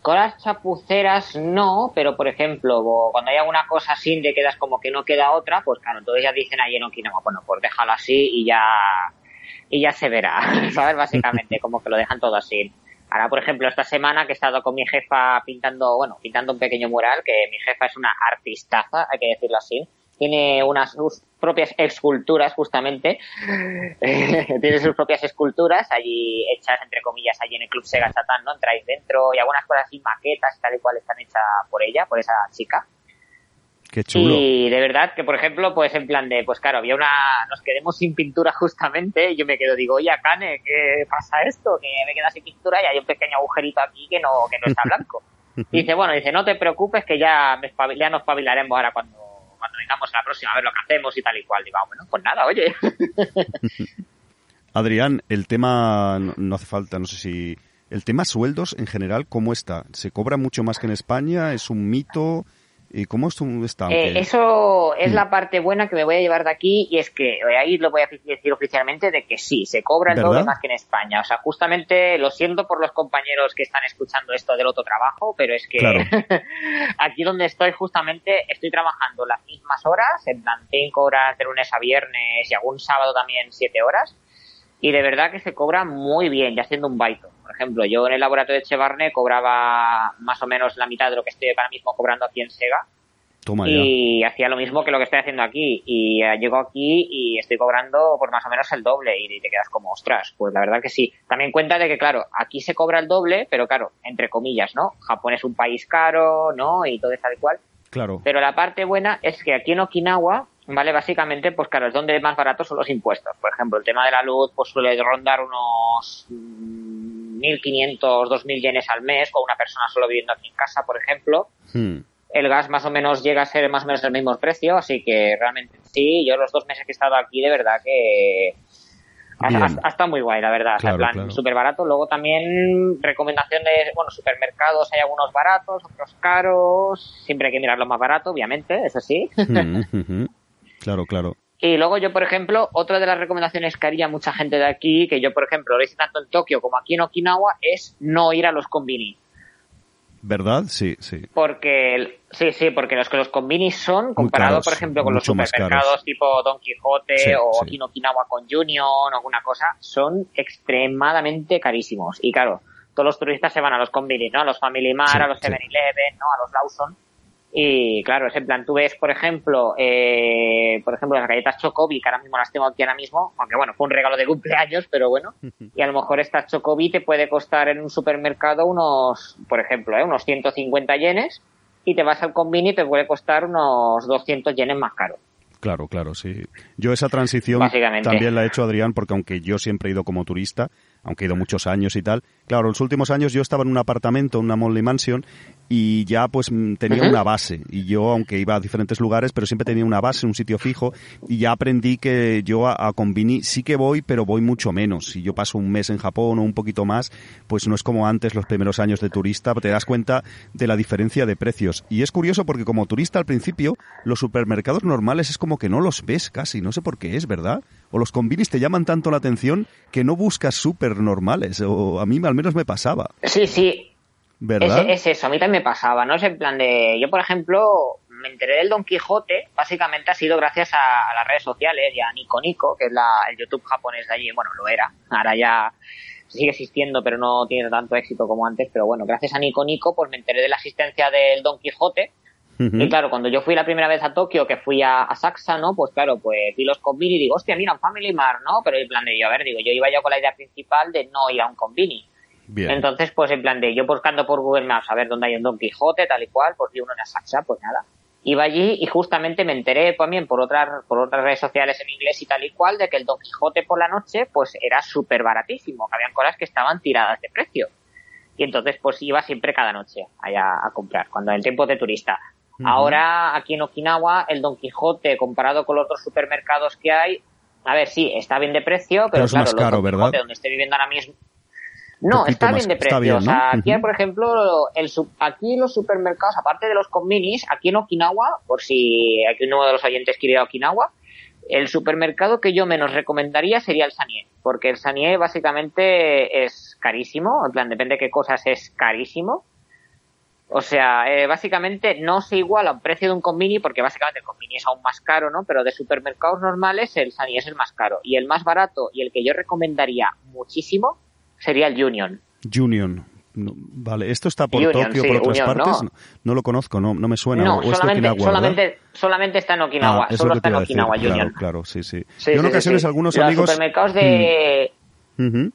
con las chapuceras no, pero por ejemplo, cuando hay alguna cosa así de quedas como que no queda otra, pues claro, entonces ya dicen ahí en Okinawa, bueno, pues déjalo así y ya, y ya se verá, ¿sabes? Básicamente, como que lo dejan todo así. Ahora, por ejemplo, esta semana que he estado con mi jefa pintando, bueno, pintando un pequeño mural, que mi jefa es una artistaza, hay que decirlo así, tiene unas sus propias esculturas justamente tiene sus propias esculturas allí hechas entre comillas allí en el club Sega Satan no entráis dentro y algunas cosas así maquetas tal y cual están hechas por ella por esa chica Qué chulo. Y de verdad que, por ejemplo, pues en plan de, pues claro, había una, nos quedemos sin pintura justamente, y yo me quedo, digo, oye, Kane, ¿qué pasa esto? Que me queda sin pintura y hay un pequeño agujerito aquí que no, que no está blanco. Y dice, bueno, dice, no te preocupes que ya, ya nos espabilaremos ahora cuando cuando vengamos a la próxima a ver lo que hacemos y tal y cual. Digo, ah, bueno, pues nada, oye. Adrián, el tema no hace falta, no sé si... El tema sueldos en general, ¿cómo está? ¿Se cobra mucho más que en España? ¿Es un mito? ¿Y cómo está? Eh, eso es mm. la parte buena que me voy a llevar de aquí y es que eh, ahí lo voy a decir oficialmente de que sí, se cobra el doble más que en España. O sea, justamente lo siento por los compañeros que están escuchando esto del otro trabajo, pero es que aquí donde estoy justamente estoy trabajando las mismas horas, en plan 5 horas de lunes a viernes y algún sábado también 7 horas y de verdad que se cobra muy bien, ya siendo un baito. Por ejemplo, yo en el laboratorio de Chevarne cobraba más o menos la mitad de lo que estoy ahora mismo cobrando aquí en Sega. Toma y hacía lo mismo que lo que estoy haciendo aquí. Y eh, llego aquí y estoy cobrando por más o menos el doble y te quedas como, ostras, pues la verdad que sí. También cuenta de que, claro, aquí se cobra el doble, pero claro, entre comillas, ¿no? Japón es un país caro, ¿no? Y todo es tal cual. Claro. Pero la parte buena es que aquí en Okinawa ¿vale? Básicamente, pues claro, es donde más baratos son los impuestos. Por ejemplo, el tema de la luz, pues suele rondar unos 1.500, mm, 2.000 yenes al mes, con una persona solo viviendo aquí en casa, por ejemplo. Hmm. El gas más o menos llega a ser más o menos el mismo precio, así que realmente sí, yo los dos meses que he estado aquí, de verdad que ha, estado muy guay, la verdad. en plan, súper barato. Luego también recomendaciones, bueno, supermercados hay algunos baratos, otros caros. Siempre hay que mirar lo más barato, obviamente, eso sí. Hmm, Claro, claro. Y luego yo, por ejemplo, otra de las recomendaciones que haría mucha gente de aquí, que yo, por ejemplo, lo hice tanto en Tokio como aquí en Okinawa, es no ir a los konbini. ¿Verdad? Sí, sí. Porque, sí, sí, porque los que los konbini son, comparado, por ejemplo, con los supermercados tipo Don Quijote o aquí en Okinawa con Junior o alguna cosa, son extremadamente carísimos. Y claro, todos los turistas se van a los konbini, ¿no? A los Family Mart, a los 7-Eleven, ¿no? A los Lawson y claro, es en plan, tú ves, por ejemplo, eh, por ejemplo, las galletas Chocobi, que ahora mismo las tengo aquí ahora mismo, aunque bueno, fue un regalo de cumpleaños, pero bueno, y a lo mejor esta Chocobi te puede costar en un supermercado unos, por ejemplo, eh, unos 150 yenes, y te vas al combini y te puede costar unos 200 yenes más caro. Claro, claro, sí. Yo esa transición también la he hecho Adrián porque aunque yo siempre he ido como turista, aunque he ido muchos años y tal. Claro, los últimos años yo estaba en un apartamento, en una Molly Mansion, y ya pues mm, tenía una base. Y yo, aunque iba a diferentes lugares, pero siempre tenía una base, un sitio fijo, y ya aprendí que yo a, a Convini sí que voy, pero voy mucho menos. Si yo paso un mes en Japón o un poquito más, pues no es como antes los primeros años de turista, te das cuenta de la diferencia de precios. Y es curioso porque como turista al principio, los supermercados normales es como que no los ves casi, no sé por qué es, ¿verdad? O los combinis te llaman tanto la atención que no buscas súper normales, o a mí al menos me pasaba. Sí, sí. ¿Verdad? Es, eso, a mí también me pasaba, ¿no? Es en plan de, yo por ejemplo, me enteré del Don Quijote, básicamente ha sido gracias a, las redes sociales y a Nico Nico, que es la, el YouTube japonés de allí, bueno, lo era, ahora ya sigue existiendo, pero no tiene tanto éxito como antes, pero bueno, gracias a Nico Nico, pues me enteré de la existencia del Don Quijote, y claro, cuando yo fui la primera vez a Tokio, que fui a, Saxa, ¿no? Pues claro, pues vi los convini y digo, hostia, mira, un Family Mart, ¿no? Pero en plan de yo, a ver, digo, yo iba yo con la idea principal de no ir a un convini. Entonces, pues en plan de yo buscando por Google Maps a ver dónde hay un Don Quijote, tal y cual, pues vi uno en Saxa, pues nada. Iba allí y justamente me enteré también por otras, por otras redes sociales en inglés y tal y cual de que el Don Quijote por la noche, pues era súper baratísimo, que habían cosas que estaban tiradas de precio. Y entonces, pues iba siempre cada noche allá a comprar, cuando en tiempo de turista. Ahora, aquí en Okinawa, el Don Quijote, comparado con los otros supermercados que hay, a ver, sí, está bien de precio, pero, es claro, más caro, ¿verdad? donde estoy viviendo ahora mismo. No, está bien de precio. o sea, aquí, por ejemplo, el, aquí los supermercados, aparte de los convinis, aquí en Okinawa, por si aquí uno de los oyentes quiere ir a Okinawa, el supermercado que yo menos recomendaría sería el Sanie, porque el Sanie básicamente es carísimo, en plan, depende de qué cosas es carísimo. O sea, eh, básicamente no se iguala un precio de un convini porque básicamente el convini es aún más caro, ¿no? Pero de supermercados normales el Sani es el más caro. Y el más barato y el que yo recomendaría muchísimo sería el Union. Union. vale, ¿esto está por Tokio, por otras partes? No. lo conozco, no, no me suena. No, solamente, solamente, solamente, está en Okinawa. Ah, solo está en Okinawa, Union. Claro, sí, sí. yo en ocasiones algunos amigos... Los supermercados de... Mm.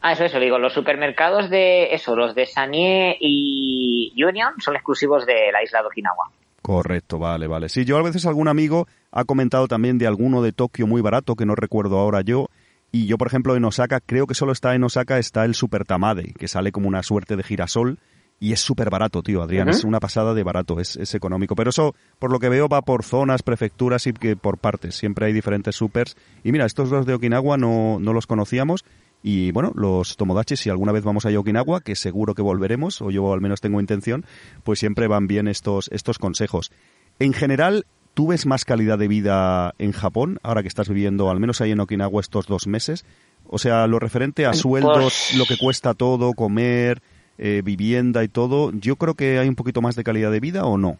Ah, eso, eso, digo, los supermercados de eso, los de Sanie y Union son exclusivos de la isla de Okinawa. Correcto, vale, vale. Sí, yo a veces algún amigo ha comentado también de alguno de Tokio muy barato, que no recuerdo ahora yo, y yo, por ejemplo, en Osaka, creo que solo está en Osaka, está el Super Tamade, que sale como una suerte de girasol, y es súper barato, tío, Adrián, es una pasada de barato, es, es, económico. Pero eso, por lo que veo, va por zonas, prefecturas y que por partes, siempre hay diferentes supers. Y mira, estos dos de Okinawa no, no los conocíamos, Y bueno, los tomodachis, si alguna vez vamos a Okinawa, que seguro que volveremos, o yo al menos tengo intención, pues siempre van bien estos, estos consejos. En general, ¿tú ves más calidad de vida en Japón, ahora que estás viviendo, al menos ahí en Okinawa, estos dos meses? O sea, lo referente a sueldos, Pues- lo que cuesta todo, comer, eh, vivienda y todo, ¿yo creo que hay un poquito más de calidad de vida o no?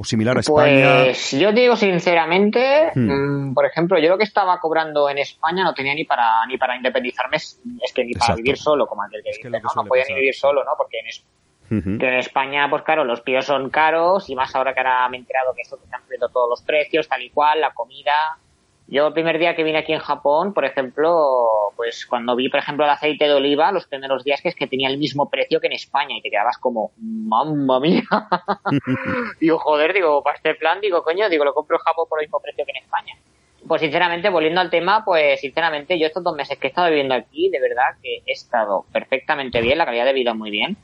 ¿O similar a España? Pues yo digo sinceramente, Hmm. mm, por ejemplo, yo lo que estaba cobrando en España no tenía ni para ni para independizarme, es que ni para vivir solo, como aquel que Es que dice, lo que ¿no? Podía pasar, ni vivir solo, ¿no? Porque en, es- Ujú. que en España, pues claro, los píos son caros y más ahora que ahora me he enterado que esto que están subiendo todos los precios, tal y cual, la comida. Yo el primer día que vine aquí en Japón, por ejemplo, pues cuando vi, por ejemplo, el aceite de oliva, los primeros días que es que tenía el mismo precio que en España y te quedabas como, mamma mía. digo, joder, digo, para este plan, digo, coño, digo, lo compro en Japón por el mismo precio que en España. Pues sinceramente, volviendo al tema, pues sinceramente, yo estos dos meses que he estado viviendo aquí, de verdad que he estado perfectamente bien, la calidad de vida muy bien.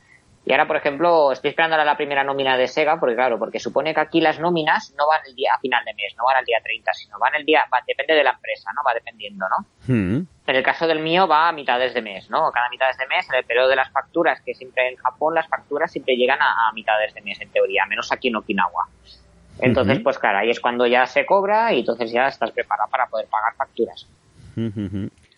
Y ahora, por ejemplo, estoy esperando ahora la primera nómina de Sega, porque claro, porque supone que aquí las nóminas no van el día a final de mes, no van al día 30, sino van el día, va- depende de la empresa, ¿no? Va dependiendo, ¿no? Mm. En el caso del mío va a mitades de mes, ¿no? Cada mitades de mes, en el periodo de las facturas, que siempre en Japón las facturas siempre llegan a, a mitades de mes, en teoría, menos aquí en Okinawa. Entonces, pues claro, ahí es cuando ya se cobra y entonces ya estás preparado para poder pagar facturas.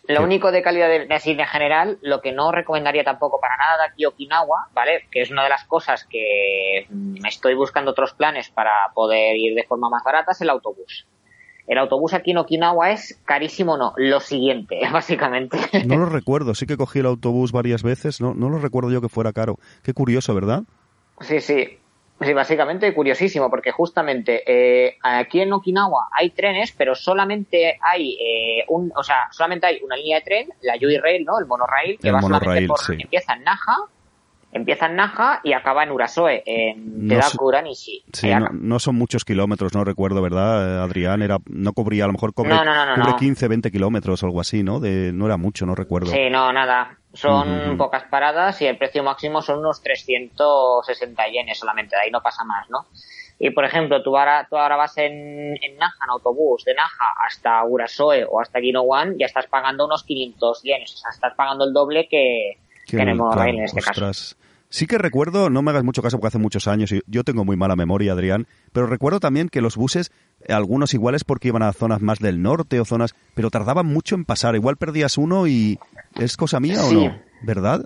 Lo Sí. único de calidad de, de así en general, lo que no recomendaría tampoco para nada de aquí a Okinawa, ¿vale? Que es una de las cosas que mm, estoy buscando otros planes para poder ir de forma más barata, es el autobús. El autobús aquí en Okinawa es carísimo, no, lo siguiente, básicamente. No lo recuerdo, sí que cogí el autobús varias veces, no, no lo recuerdo yo que fuera caro. Qué curioso, ¿verdad? Sí, sí. Sí, básicamente curiosísimo, porque justamente eh, aquí en Okinawa hay trenes, pero solamente hay eh, un, o sea, solamente hay una línea de tren, la Yui Rail, ¿no? El monorail, que El va solamente monorail, por, sí. empieza en Naha, empieza en Naha y acaba en Urasoe, en No sé- Tedaku Uranishi. Sí, no, son muchos kilómetros, no recuerdo, ¿verdad, eh, Adrián? Era, no cubría, a lo mejor cubre, No, no, no, no, cubre no. 15, 20 kilómetros o algo así, ¿no? De, no era mucho, no recuerdo. Sí, no, nada. Son pocas paradas y el precio máximo son unos 360 yenes solamente, de ahí no pasa más, ¿no? Y por ejemplo, tú ahora, tú ahora vas en, en Naha, en autobús, de Naha hasta Urasoe o hasta Ginowan, ya estás pagando unos 500 yenes, o sea, estás pagando el doble que, Monorail claro, en este caso. Sí que recuerdo, no me hagas mucho caso porque hace muchos años, y yo tengo muy mala memoria, Adrián, pero recuerdo también que los buses, eh, algunos iguales porque iban a zonas más del norte o zonas, pero tardaban mucho en pasar. Igual perdías uno y es cosa mía Sí. o no, ¿verdad?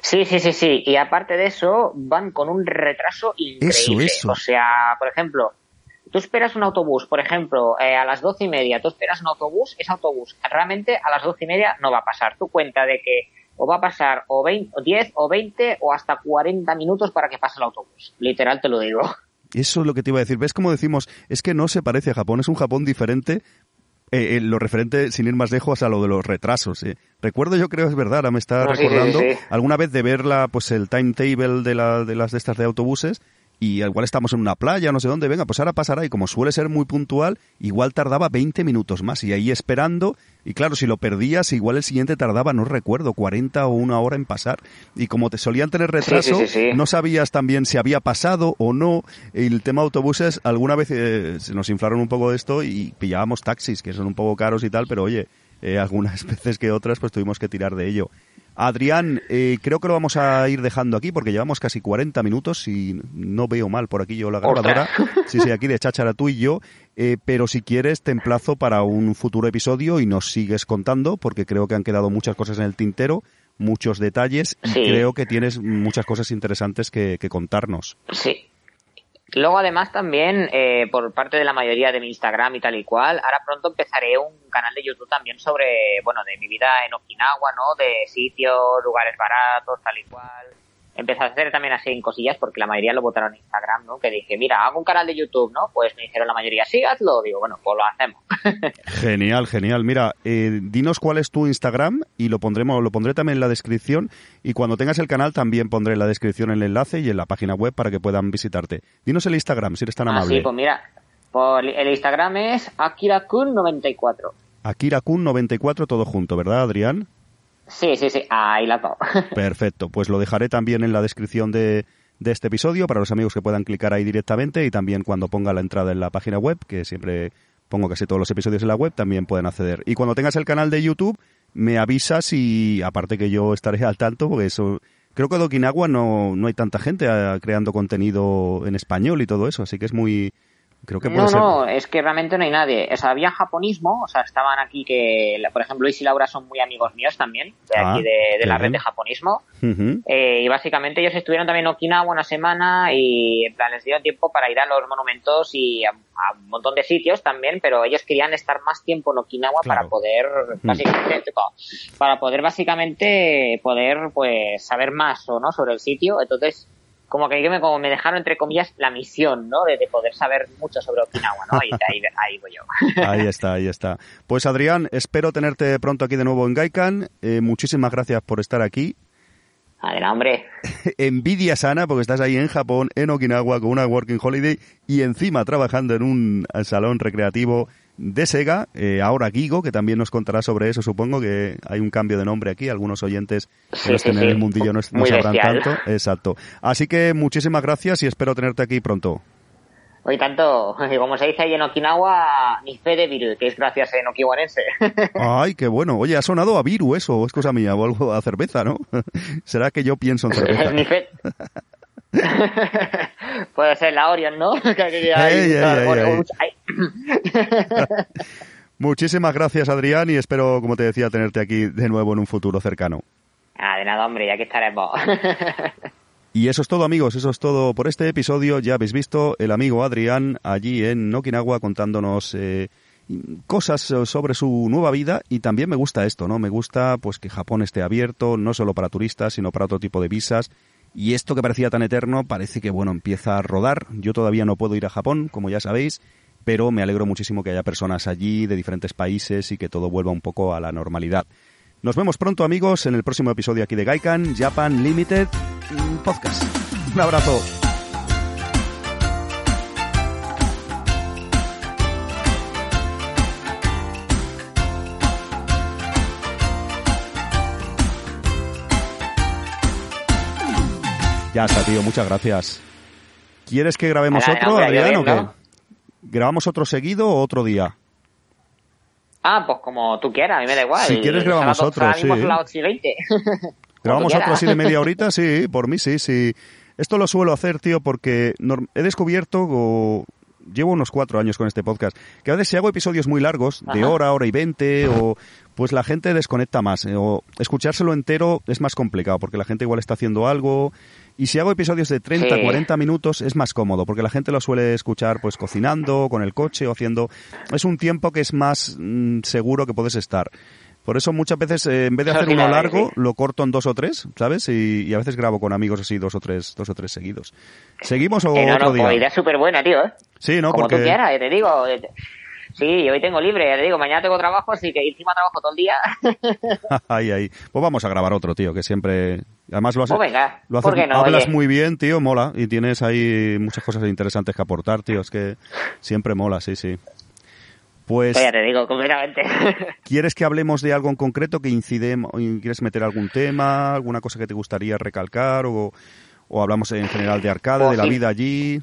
Sí, sí, sí, sí. Y aparte de eso, van con un retraso increíble. eso. O sea, por ejemplo, tú esperas un autobús, por ejemplo, eh, a las doce y media, tú esperas un autobús, ese autobús realmente a las doce y media no va a pasar. Tú cuenta de que o va a pasar o 20, o 10 o 20 o hasta 40 minutos para que pase el autobús. Literal te lo digo. Eso es lo que te iba a decir. ¿Ves cómo decimos? Es que no se parece a Japón, es un Japón diferente. eh, en lo referente, sin ir más lejos, a lo de los retrasos. eh. Recuerdo, yo creo, es verdad, ahora me está No, sí, recordando sí, sí. alguna vez de ver la, pues, el timetable de, la, de las de estas de autobuses y igual estamos en una playa, no sé dónde, venga, pues ahora pasará y como suele ser muy puntual, igual tardaba 20 minutos más y ahí esperando y claro, si lo perdías, igual el siguiente tardaba, no recuerdo, 40 o una hora en pasar y como te solían tener retraso, sí, sí. no sabías también si había pasado o no. El tema autobuses, alguna vez eh, se nos inflaron un poco de esto y pillábamos taxis, que son un poco caros y tal, pero oye, eh, algunas veces que otras, pues tuvimos que tirar de ello. Adrián, eh, creo que lo vamos a ir dejando aquí porque llevamos casi 40 minutos y no veo mal por aquí yo la grabadora. Sí, sí, aquí de cháchara tú y yo. Eh, pero si quieres, te emplazo para un futuro episodio y nos sigues contando porque creo que han quedado muchas cosas en el tintero, muchos detalles y Sí. creo que tienes muchas cosas interesantes que, que contarnos. Sí. Luego, además, también, eh, por parte de la mayoría de mi Instagram y tal y cual, ahora pronto empezaré un canal de YouTube también sobre, bueno, de mi vida en Okinawa, ¿no? De sitios, lugares baratos, tal y cual. Empecé a hacer también así en cosillas porque la mayoría lo votaron en Instagram, ¿no? Que dije, mira, hago un canal de YouTube, ¿no? Pues me dijeron la mayoría, sí, hazlo. Digo, bueno, pues lo hacemos. Genial, genial. Mira, eh, dinos cuál es tu Instagram y lo pondremos, lo pondré también en la descripción y cuando tengas el canal también pondré en la descripción el enlace y en la página web para que puedan visitarte. Dinos el Instagram si eres tan Ah, amable. sí, pues mira, por el Instagram es akirakun94. AkiraKun94 todo junto, ¿verdad, Adrián? Sí, sí, sí, ahí la tengo. Perfecto, pues lo dejaré también en la descripción de, de este episodio para los amigos que puedan clicar ahí directamente y también cuando ponga la entrada en la página web, que siempre pongo casi todos los episodios en la web, también pueden acceder. Y cuando tengas el canal de YouTube, me avisas y aparte que yo estaré al tanto, porque eso... Creo que de Okinawa no, no hay tanta gente ah, creando contenido en español y todo eso, así que es muy, Creo que puede no, ser. no, es que realmente no hay nadie. O sea, había japonismo, o sea, estaban aquí que, por ejemplo, Luis y Laura son muy amigos míos también, de Ah, aquí de, de la red de japonismo. Eh, y básicamente ellos estuvieron también en Okinawa una semana y en plan les dio tiempo para ir a los monumentos y a, a un montón de sitios también, pero ellos querían estar más tiempo en Okinawa Claro. para poder básicamente para poder básicamente poder pues saber más o no sobre el sitio. Entonces como que me, como me dejaron entre comillas la misión, ¿no? De, de poder saber mucho sobre Okinawa, ¿no? De ahí, ahí voy yo. Ahí está, ahí está. Pues Adrián, espero tenerte pronto aquí de nuevo en Gaikan. Eh, muchísimas gracias por estar aquí. Adelante, hombre. Envidia sana porque estás ahí en Japón, en Okinawa, con una working holiday y encima trabajando en un salón recreativo de Sega. Eh, ahora Gigo, que también nos contará sobre eso. Supongo que hay un cambio de nombre aquí. Algunos oyentes que Sí, no sí, en sí. el mundillo no, sabrán bestial. tanto. Exacto. Así que muchísimas gracias y espero tenerte aquí pronto. Hoy tanto, como se dice ahí en Okinawa, ni fe de viru, que es gracias en okiwanense. Ay, qué bueno. Oye, ha sonado a Viru eso, o es cosa mía, o algo a cerveza, ¿no? ¿Será que yo pienso en cerveza? ni fe. Puede ser la Orion, ¿no? Que hay- Ey, ey, ey, ey. hay- Muchísimas gracias, Adrián, y espero, como te decía, tenerte aquí de nuevo en un futuro cercano. Ah, de nada, hombre, ya que estaremos. Y eso es todo, amigos, eso es todo por este episodio. Ya habéis visto el amigo Adrián allí en Okinawa contándonos eh, cosas sobre su nueva vida y también me gusta esto, ¿no? Me gusta pues que Japón esté abierto no solo para turistas, sino para otro tipo de visas. Y esto que parecía tan eterno parece que, bueno, empieza a rodar. Yo todavía no puedo ir a Japón, como ya sabéis, pero me alegro muchísimo que haya personas allí de diferentes países y que todo vuelva un poco a la normalidad. Nos vemos pronto, amigos, en el próximo episodio aquí de Gaikan Japan Limited mm, Podcast. Un abrazo. Ya está, tío, muchas gracias. ¿Quieres que grabemos otro, Adrián, o qué? ¿Grabamos otro seguido o otro día? ah, pues como tú quieras, a mí me da igual. Si quieres, grabamos otro, sí. son las 8 y 20. ¿Grabamos otro así de media horita? Sí, por mí sí, sí. Esto lo suelo hacer, tío, porque he descubierto, o llevo unos cuatro años con este podcast, que a veces si hago episodios muy largos, de Ajá. hora, hora y veinte, o pues la gente desconecta más, eh, o escuchárselo entero es más complicado, porque la gente igual está haciendo algo, y si hago episodios de 30, Sí. 40 minutos es más cómodo, porque la gente lo suele escuchar pues cocinando, con el coche o haciendo... Es un tiempo que es más mm, seguro que puedes estar. Por eso muchas veces, eh, en vez de hacer uno largo, lo corto en dos o tres, ¿sabes? Y, y a veces grabo con amigos así dos o tres, dos o tres seguidos. ¿Seguimos o Eh, no, otro no, día? idea súper buena, tío, ¿eh? Sí, ¿no? Como Porque... tú quieras, te digo. Sí, hoy tengo libre, ya te digo, mañana tengo trabajo, así que encima trabajo todo el día. ahí, ahí. Pues vamos a grabar otro, tío, que siempre... Además lo haces... Pues venga, lo ¿por haces qué no? hablas Oye. muy bien, tío, mola. Y tienes ahí muchas cosas interesantes que aportar, tío. Es que siempre mola, sí, sí. Pues... Pues ya te digo, completamente. ¿Quieres que hablemos de algo en concreto que incide, quieres meter algún tema, alguna cosa que te gustaría recalcar o, o hablamos en general de arcade, Pues de la vida allí?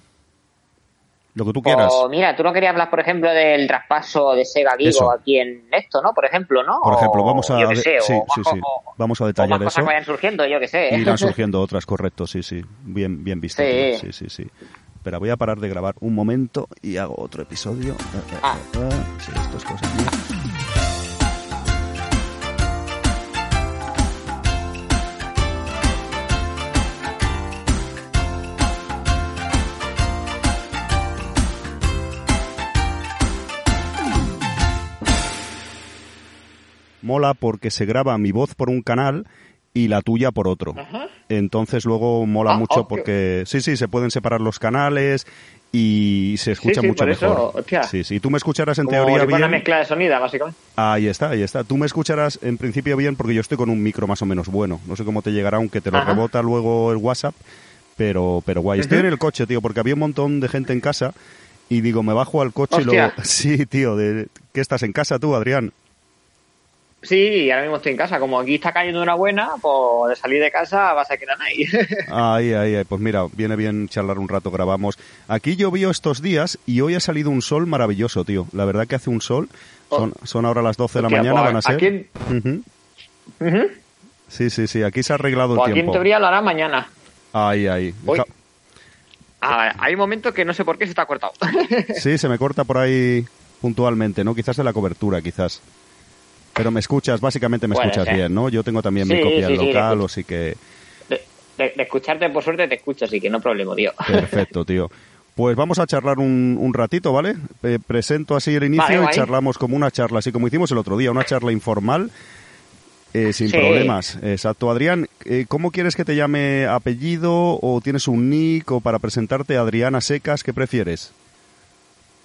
Lo que tú quieras. O mira, tú no querías hablar, por ejemplo, del traspaso de Sega Vigo Eso. aquí en esto, ¿no? Por ejemplo, ¿no? Por ejemplo, vamos a yo sé, sí, o, sí, sí. o- Vamos a o detallar más cosas eso. que vayan surgiendo, yo qué sé. Irán surgiendo otras, correcto, sí, sí. Bien, bien visto. Sí. sí, sí, sí. Espera, voy a parar de grabar un momento y hago otro episodio. Ah. Sí, esto es cosa mía. Mola porque se graba mi voz por un canal y la tuya por otro. Entonces luego mola Ah, mucho porque sí, sí, se pueden separar los canales y se escucha sí, mucho por eso, mejor. hostia. Sí, sí, tú me escucharás en Como teoría fuera una bien. mezcla de sonido, básicamente. Ahí está, ahí está. Tú me escucharás en principio bien porque yo estoy con un micro más o menos bueno. No sé cómo te llegará, aunque te lo Ajá. rebota luego el WhatsApp, pero, pero guay. Estoy en el coche, tío, porque había un montón de gente en casa y digo, me bajo al coche y. Hostia. Sí, tío, de... ¿qué estás en casa tú, Adrián? Sí, ahora mismo estoy en casa. Como aquí está cayendo una buena, pues de salir de casa vas a quedar ahí. Ahí, ahí, ahí. Pues mira, viene bien charlar un rato, grabamos. Aquí llovió estos días y hoy ha salido un sol maravilloso, tío. La verdad que hace un sol. Son, son ahora las 12 de la mañana, pues van a ser. aquí-. Sí, sí, sí, aquí se ha arreglado el O aquí en tiempo. teoría lo hará mañana. Ahí, ahí. Ah, hay momentos que no sé por qué se está cortado. Sí, se me corta por ahí puntualmente, ¿no? Quizás de la cobertura, quizás. Pero me escuchas, básicamente me escuchas bien, ¿no? Yo tengo también mi copia sí, local, le o sí que... De, de- de escucharte, por suerte, te escucho, así que no problema, tío. Perfecto, tío. Pues vamos a charlar un, un ratito, ¿vale? Eh, presento así el inicio Vale, y charlamos como una charla, así como hicimos el otro día, una charla informal, eh, sin Sí. problemas. Exacto. Adrián, eh, ¿cómo quieres que te llame apellido o tienes un nick o para presentarte Adriana Secas? ¿Qué prefieres?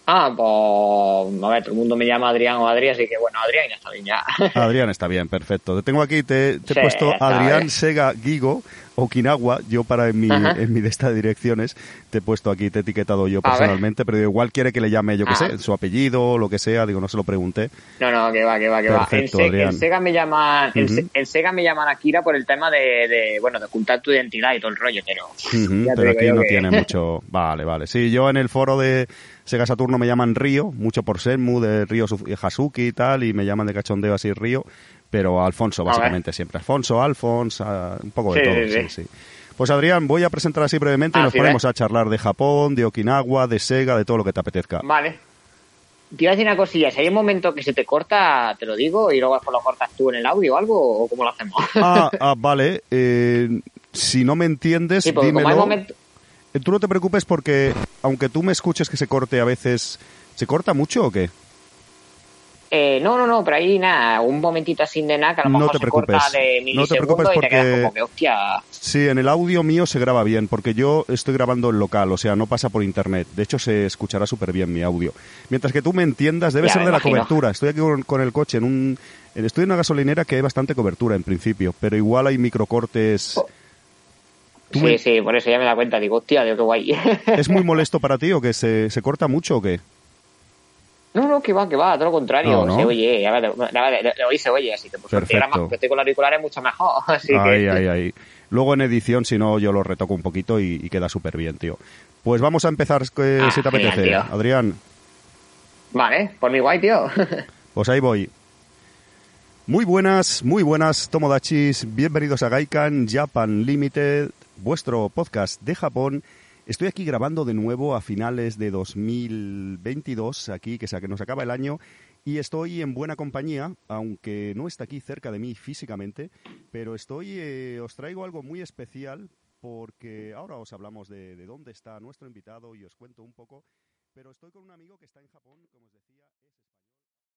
Ah, pues. A ver, todo el mundo me llama Adrián o Adrián, así que bueno, Adrián ya está bien, ya. Adrián está bien, perfecto. Te tengo aquí, te, te he puesto está Adrián bien. Sega Gigo Okinawa. Yo para en mi, Ajá. en mi de esta de direcciones te he puesto aquí, te he etiquetado yo A ver. personalmente, pero igual quiere que le llame, yo qué sé, su apellido o lo que sea, digo, no se lo pregunté. No, no, que va, que va, que va. En, Adrián. en Sega me llaman, en, Sega me llaman Akira por el tema de, de, bueno, de ocultar tu identidad y todo el rollo, pero. Pero aquí no que- tiene mucho. Vale, vale. Sí, yo en el foro de Sega Saturno me llaman Río, mucho por Senmu, de Río Su- Hasuki y tal, y me llaman de cachondeo así Río, pero Alfonso, básicamente siempre. Alfonso, Alfons, ah, un poco de Sí, todo. sí, Sí, sí. sí. Pues Adrián, voy a presentar así brevemente y Ah, nos sí, ponemos ¿ves? a charlar de Japón, de Okinawa, de Sega, de todo lo que te apetezca. Vale. Te iba a decir una cosilla, si hay un momento que se te corta, te lo digo, y luego lo cortas tú en el audio o algo, o cómo lo hacemos. Ah, ah, vale. eh, si no me entiendes, Sí, porque como hay dímelo. Eh, Tú no te preocupes porque, aunque tú me escuches que se corte a veces, ¿se corta mucho o qué? Eh, no, no, no, pero ahí nada, un momentito así de nada, que a lo No mejor te se preocupes. corta de No te milisegundos preocupes y te quedas porque- como que, hostia, Sí, en el audio mío se graba bien, porque yo estoy grabando en local, o sea, no pasa por internet. De hecho, se escuchará súper bien mi audio. Mientras que tú me entiendas, debe Ya, ser de la imagino. cobertura. Estoy aquí con, con el coche, en un, estoy en una gasolinera que hay bastante cobertura en principio, pero igual hay microcortes. Oh. Sí, me- sí, por eso ya me da cuenta, digo, hostia, digo, qué guay. ¿Es muy molesto para ti o que se, se corta mucho o qué? No, no, que va, que va, todo lo contrario. No, ¿no? Se oye, a ver, a ver, de- de hoy se oye, así que por suerte más que estoy con auriculares mucho mejor. Así Ahí, que, ahí, ahí. Luego en edición, si no, yo lo retoco un poquito y, y queda súper bien, tío. Pues vamos a empezar, eh, Ah, si te genial, apetece. tío. Adrián, Vale, por mi guay, tío. Pues ahí voy. Muy buenas, muy buenas Tomodachis, bienvenidos a Gaikan Japan Limited, vuestro podcast de Japón. Estoy aquí grabando de nuevo a finales de 2022, aquí que, que nos acaba el año, y estoy en buena compañía, aunque no está aquí cerca de mí físicamente, pero estoy, eh, os traigo algo muy especial porque ahora os hablamos de, de dónde está nuestro invitado y os cuento un poco, pero estoy con un amigo que está en Japón, como os decía.